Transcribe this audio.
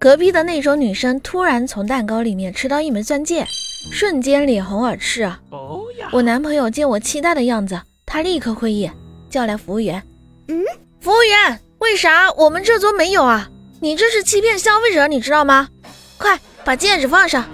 隔壁的那种女生突然从蛋糕里面吃到一枚钻戒，瞬间脸红耳赤啊！我男朋友见我期待的样子，他立刻会意，叫来服务员。嗯，服务员，为啥我们这桌没有啊？你这是欺骗消费者，你知道吗？快把戒指放上，